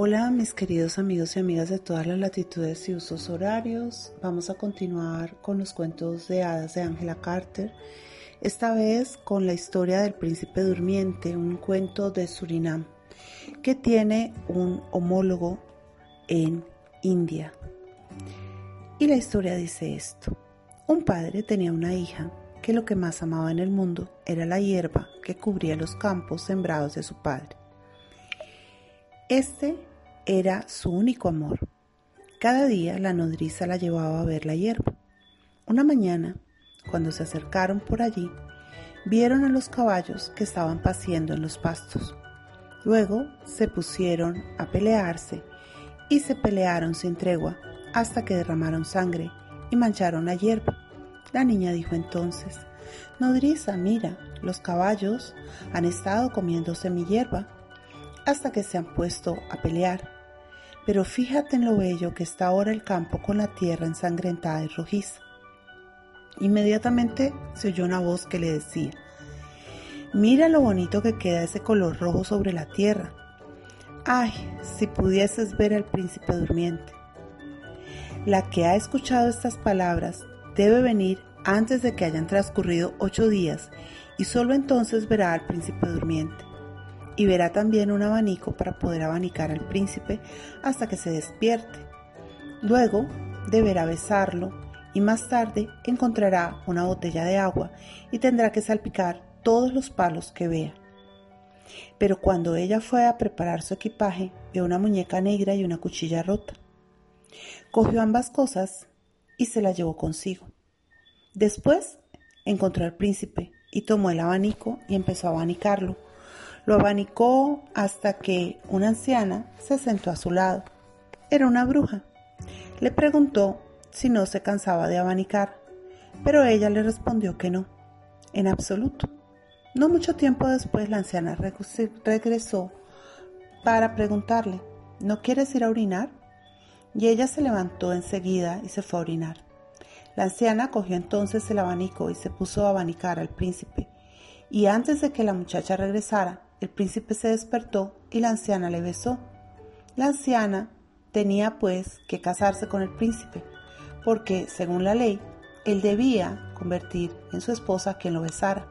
Hola mis queridos amigos y amigas de todas las latitudes y usos horarios. Vamos a continuar con los cuentos de hadas de Angela Carter, esta vez con la historia del príncipe durmiente, un cuento de Surinam, que tiene un homólogo en India. Y la historia dice esto. Un padre tenía una hija que lo que más amaba en el mundo era la hierba que cubría los campos sembrados de su padre. Este era su único amor. Cada día la nodriza la llevaba a ver la hierba. Una mañana, cuando se acercaron por allí, vieron a los caballos que estaban paseando en los pastos. Luego se pusieron a pelearse y se pelearon sin tregua hasta que derramaron sangre y mancharon la hierba. La niña dijo entonces, Nodriza, mira, los caballos han estado comiéndose mi hierba hasta que se han puesto a pelear. Pero fíjate en lo bello que está ahora el campo con la tierra ensangrentada y rojiza. Inmediatamente se oyó una voz que le decía, Mira lo bonito que queda ese color rojo sobre la tierra. Ay, si pudieses ver al príncipe durmiente. La que ha escuchado estas palabras debe venir antes de que hayan transcurrido ocho días y solo entonces verá al príncipe durmiente y verá también un abanico para poder abanicar al príncipe hasta que se despierte. Luego deberá besarlo y más tarde encontrará una botella de agua y tendrá que salpicar todos los palos que vea. Pero cuando ella fue a preparar su equipaje, vio una muñeca negra y una cuchilla rota. Cogió ambas cosas y se las llevó consigo. Después encontró al príncipe y tomó el abanico y empezó a abanicarlo lo abanicó hasta que una anciana se sentó a su lado. Era una bruja. Le preguntó si no se cansaba de abanicar, pero ella le respondió que no, en absoluto. No mucho tiempo después la anciana regresó para preguntarle, ¿no quieres ir a orinar? Y ella se levantó enseguida y se fue a orinar. La anciana cogió entonces el abanico y se puso a abanicar al príncipe, y antes de que la muchacha regresara, el príncipe se despertó y la anciana le besó. La anciana tenía pues que casarse con el príncipe, porque, según la ley, él debía convertir en su esposa quien lo besara.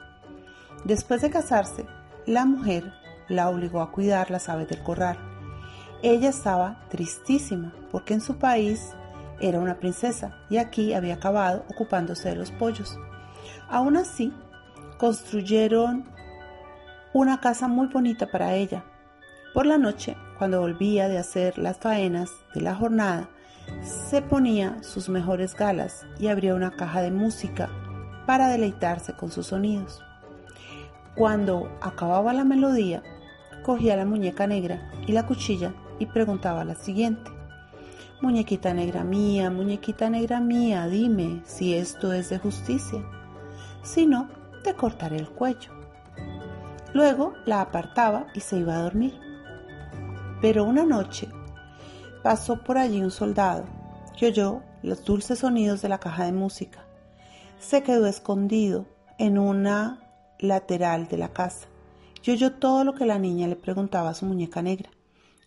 Después de casarse, la mujer la obligó a cuidar las aves del corral. Ella estaba tristísima porque en su país era una princesa y aquí había acabado ocupándose de los pollos. Aún así, construyeron una casa muy bonita para ella. Por la noche, cuando volvía de hacer las faenas de la jornada, se ponía sus mejores galas y abría una caja de música para deleitarse con sus sonidos. Cuando acababa la melodía, cogía la muñeca negra y la cuchilla y preguntaba la siguiente. Muñequita negra mía, muñequita negra mía, dime si esto es de justicia. Si no, te cortaré el cuello. Luego la apartaba y se iba a dormir. Pero una noche pasó por allí un soldado que oyó los dulces sonidos de la caja de música. Se quedó escondido en una lateral de la casa y oyó todo lo que la niña le preguntaba a su muñeca negra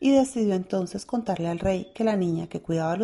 y decidió entonces contarle al rey que la niña que cuidaba